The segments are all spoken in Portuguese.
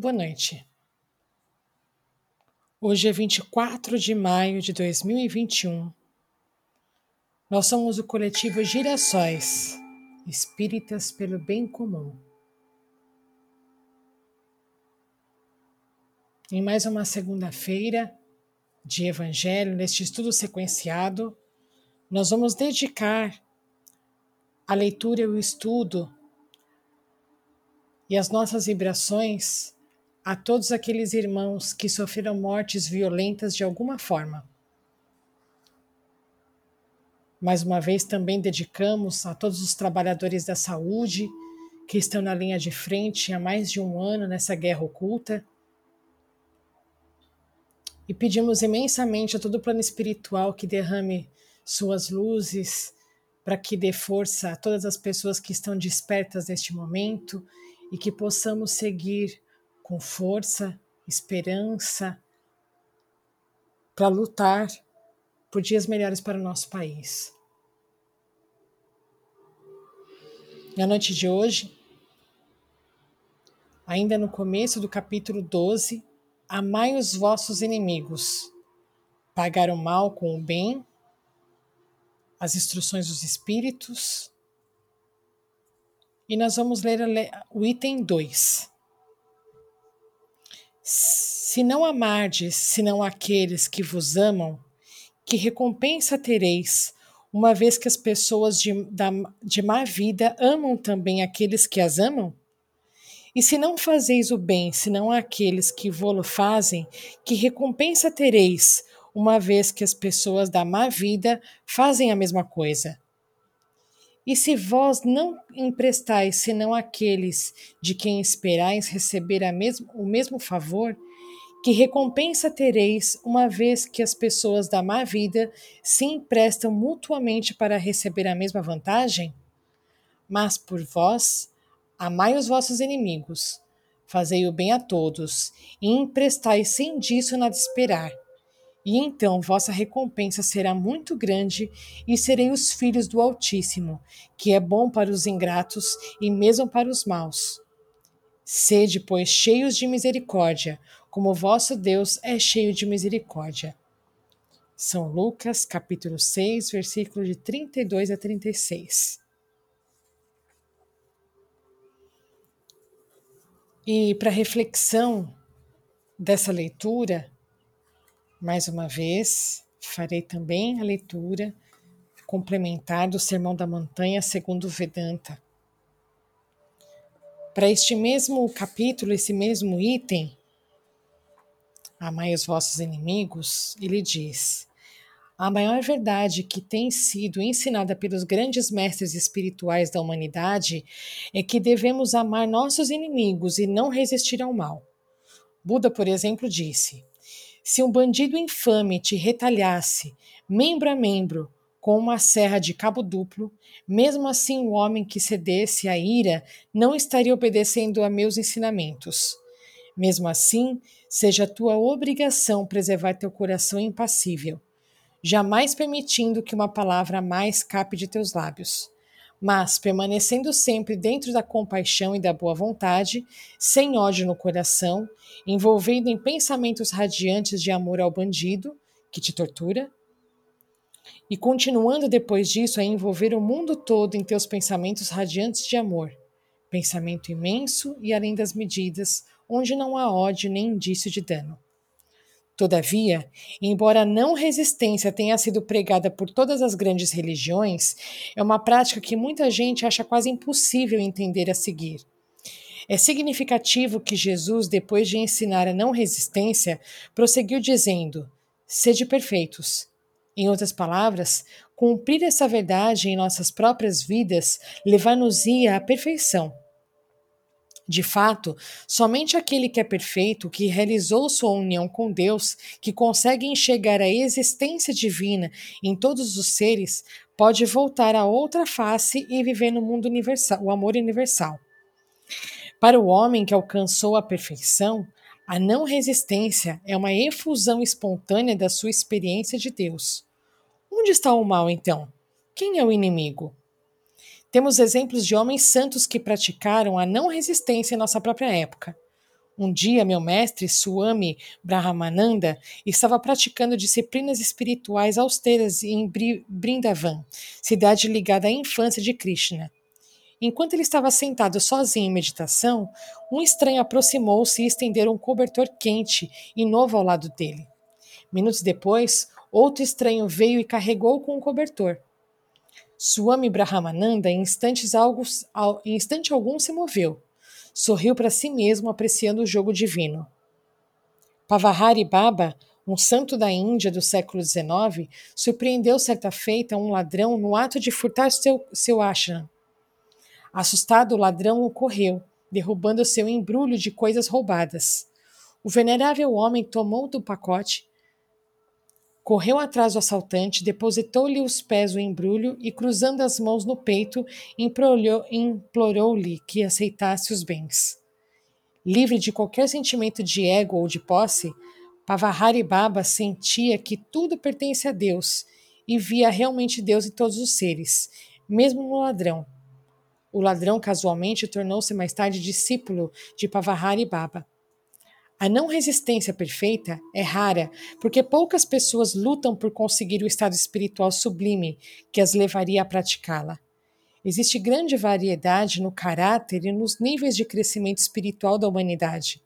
Boa noite. Hoje é 24 de maio de 2021. Nós somos o coletivo Girassóis, espíritas pelo bem comum. Em mais uma segunda-feira de Evangelho, neste estudo sequenciado, nós vamos dedicar a leitura e o estudo e as nossas vibrações a todos aqueles irmãos que sofreram mortes violentas de alguma forma. Mais uma vez também dedicamos a todos os trabalhadores da saúde que estão na linha de frente há mais de um ano nessa guerra oculta. E pedimos imensamente a todo o plano espiritual que derrame suas luzes para que dê força a todas as pessoas que estão despertas neste momento e que possamos seguir com força, esperança, para lutar por dias melhores para o nosso país. Na noite de hoje, ainda no começo do capítulo 12, amai os vossos inimigos, pagar o mal com o bem, as instruções dos Espíritos. E nós vamos ler o item 2. Se não amardes senão aqueles que vos amam, que recompensa tereis, uma vez que as pessoas de, da, de má vida amam também aqueles que as amam? E se não fazeis o bem senão àqueles que vô-lo fazem, que recompensa tereis, uma vez que as pessoas da má vida fazem a mesma coisa? E se vós não emprestais senão àqueles de quem esperais receber mesmo, o mesmo favor, que recompensa tereis, uma vez que as pessoas da má vida se emprestam mutuamente para receber a mesma vantagem? Mas por vós, amai os vossos inimigos, fazei o bem a todos, e emprestai sem disso nada esperar e então vossa recompensa será muito grande, e serei os filhos do Altíssimo, que é bom para os ingratos e mesmo para os maus. Sede, pois, cheios de misericórdia, como vosso Deus é cheio de misericórdia. São Lucas, capítulo 6, versículos de 32 a 36. E para reflexão dessa leitura, mais uma vez, farei também a leitura complementar do Sermão da Montanha segundo Vedanta. Para este mesmo capítulo, esse mesmo item, Amai os vossos inimigos, ele diz: a maior verdade que tem sido ensinada pelos grandes mestres espirituais da humanidade é que devemos amar nossos inimigos e não resistir ao mal. Buda, por exemplo, disse: se um bandido infame te retalhasse, membro a membro, com uma serra de cabo duplo, mesmo assim o homem que cedesse à ira não estaria obedecendo a meus ensinamentos. Mesmo assim, seja tua obrigação preservar teu coração impassível, jamais permitindo que uma palavra mais cape de teus lábios mas permanecendo sempre dentro da compaixão e da boa vontade, sem ódio no coração, envolvendo em pensamentos radiantes de amor ao bandido, que te tortura, e continuando depois disso a envolver o mundo todo em teus pensamentos radiantes de amor, pensamento imenso e além das medidas, onde não há ódio nem indício de dano. Todavia, embora a não resistência tenha sido pregada por todas as grandes religiões, é uma prática que muita gente acha quase impossível entender a seguir. É significativo que Jesus, depois de ensinar a não resistência, prosseguiu dizendo: Sede perfeitos. Em outras palavras, cumprir essa verdade em nossas próprias vidas levar-nos-ia à perfeição. De fato, somente aquele que é perfeito, que realizou sua união com Deus, que consegue enxergar a existência divina em todos os seres, pode voltar à outra face e viver no mundo universal, o amor universal. Para o homem que alcançou a perfeição, a não resistência é uma efusão espontânea da sua experiência de Deus. Onde está o mal, então? Quem é o inimigo? Temos exemplos de homens santos que praticaram a não resistência em nossa própria época. Um dia, meu mestre, Swami Brahmananda, estava praticando disciplinas espirituais austeras em Brindavan, cidade ligada à infância de Krishna. Enquanto ele estava sentado sozinho em meditação, um estranho aproximou-se e estendeu um cobertor quente e novo ao lado dele. Minutos depois, outro estranho veio e carregou com o cobertor. Swami Brahmananda, em, instantes algo, em instante algum, se moveu. Sorriu para si mesmo, apreciando o jogo divino. Pavahari Baba, um santo da Índia do século XIX, surpreendeu certa feita um ladrão no ato de furtar seu, seu ashram. Assustado, o ladrão o correu, derrubando seu embrulho de coisas roubadas. O venerável homem tomou do pacote, correu atrás do assaltante, depositou-lhe os pés o embrulho e, cruzando as mãos no peito, implorou-lhe que aceitasse os bens. Livre de qualquer sentimento de ego ou de posse, Pavahari Baba sentia que tudo pertence a Deus e via realmente Deus em todos os seres, mesmo no ladrão. O ladrão casualmente tornou-se mais tarde discípulo de Pavahari Baba. A não resistência perfeita é rara, porque poucas pessoas lutam por conseguir o estado espiritual sublime que as levaria a praticá-la. Existe grande variedade no caráter e nos níveis de crescimento espiritual da humanidade.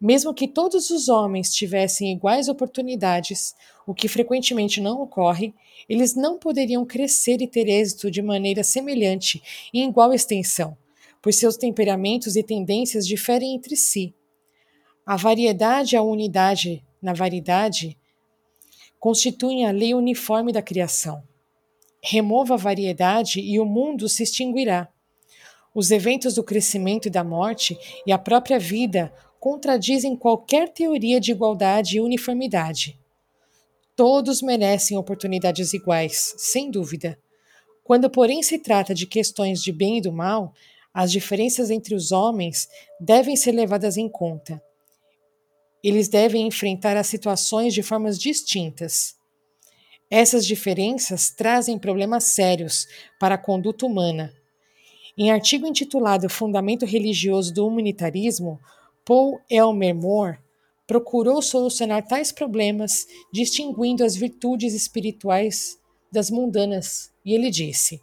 Mesmo que todos os homens tivessem iguais oportunidades, o que frequentemente não ocorre, eles não poderiam crescer e ter êxito de maneira semelhante e em igual extensão, pois seus temperamentos e tendências diferem entre si. A variedade e a unidade na variedade constituem a lei uniforme da criação. Remova a variedade e o mundo se extinguirá. Os eventos do crescimento e da morte e a própria vida contradizem qualquer teoria de igualdade e uniformidade. Todos merecem oportunidades iguais, sem dúvida. Quando, porém, se trata de questões de bem e do mal, as diferenças entre os homens devem ser levadas em conta. Eles devem enfrentar as situações de formas distintas. Essas diferenças trazem problemas sérios para a conduta humana. Em artigo intitulado Fundamento Religioso do Humanitarismo, Paul Elmer Moore procurou solucionar tais problemas, distinguindo as virtudes espirituais das mundanas, e ele disse: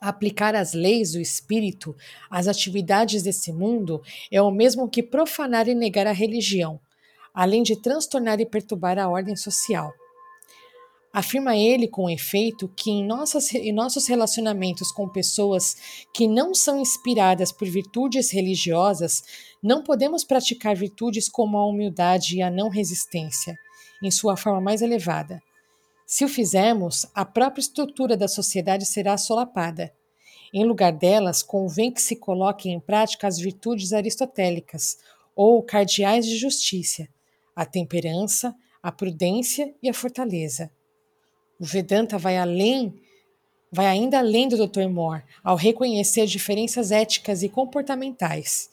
Aplicar as leis do espírito às atividades desse mundo é o mesmo que profanar e negar a religião, além de transtornar e perturbar a ordem social. Afirma ele, com efeito, que em, nossas, em nossos relacionamentos com pessoas que não são inspiradas por virtudes religiosas, não podemos praticar virtudes como a humildade e a não resistência, em sua forma mais elevada. Se o fizermos, a própria estrutura da sociedade será solapada. Em lugar delas, convém que se coloquem em prática as virtudes aristotélicas, ou cardeais de justiça, a temperança, a prudência e a fortaleza. O Vedanta vai além, vai ainda além do Dr. Moore ao reconhecer diferenças éticas e comportamentais.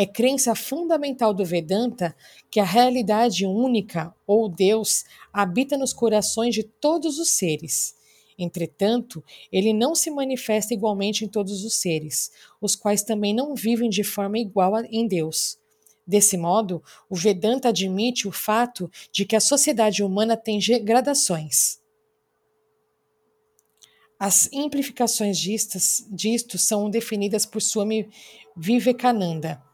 É crença fundamental do Vedanta que a realidade única, ou Deus, habita nos corações de todos os seres. Entretanto, ele não se manifesta igualmente em todos os seres, os quais também não vivem de forma igual em Deus. Desse modo, o Vedanta admite o fato de que a sociedade humana tem gradações. As implicações distas, disto são definidas por Swami Vivekananda.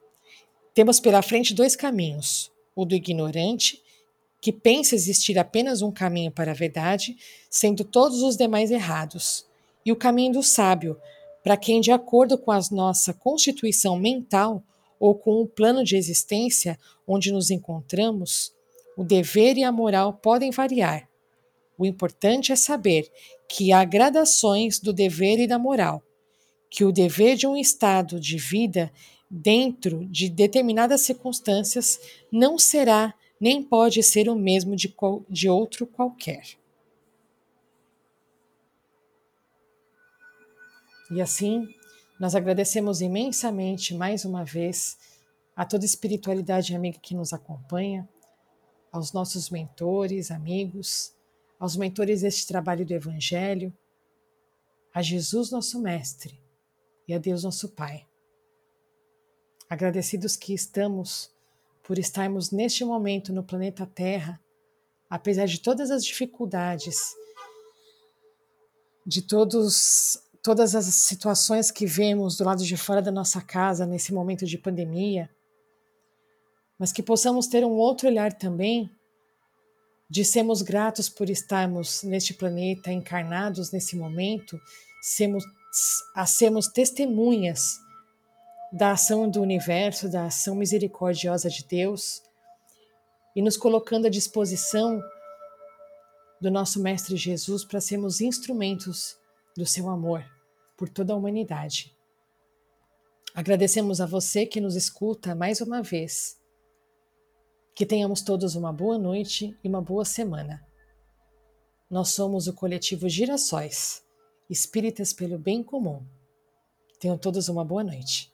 Temos pela frente dois caminhos: o do ignorante, que pensa existir apenas um caminho para a verdade, sendo todos os demais errados, e o caminho do sábio, para quem, de acordo com a nossa constituição mental ou com o plano de existência onde nos encontramos, o dever e a moral podem variar. O importante é saber que há gradações do dever e da moral, que o dever de um estado de vida dentro de determinadas circunstâncias não será nem pode ser o mesmo de, de outro qualquer. E assim, nós agradecemos imensamente mais uma vez a toda a espiritualidade amiga que nos acompanha, aos nossos mentores, amigos, aos mentores deste trabalho do Evangelho, a Jesus, nosso Mestre, e a Deus, nosso Pai. Agradecidos que estamos por estarmos neste momento no planeta Terra, apesar de todas as dificuldades, de todos todas as situações que vemos do lado de fora da nossa casa nesse momento de pandemia, mas que possamos ter um outro olhar também de sermos gratos por estarmos neste planeta encarnados nesse momento, sermos, a sermos testemunhas da ação do universo, da ação misericordiosa de Deus e nos colocando à disposição do nosso Mestre Jesus para sermos instrumentos do seu amor por toda a humanidade. Agradecemos a você que nos escuta mais uma vez. Que tenhamos todos uma boa noite e uma boa semana. Nós somos o coletivo Girassóis, espíritas pelo bem comum. Tenham todos uma boa noite.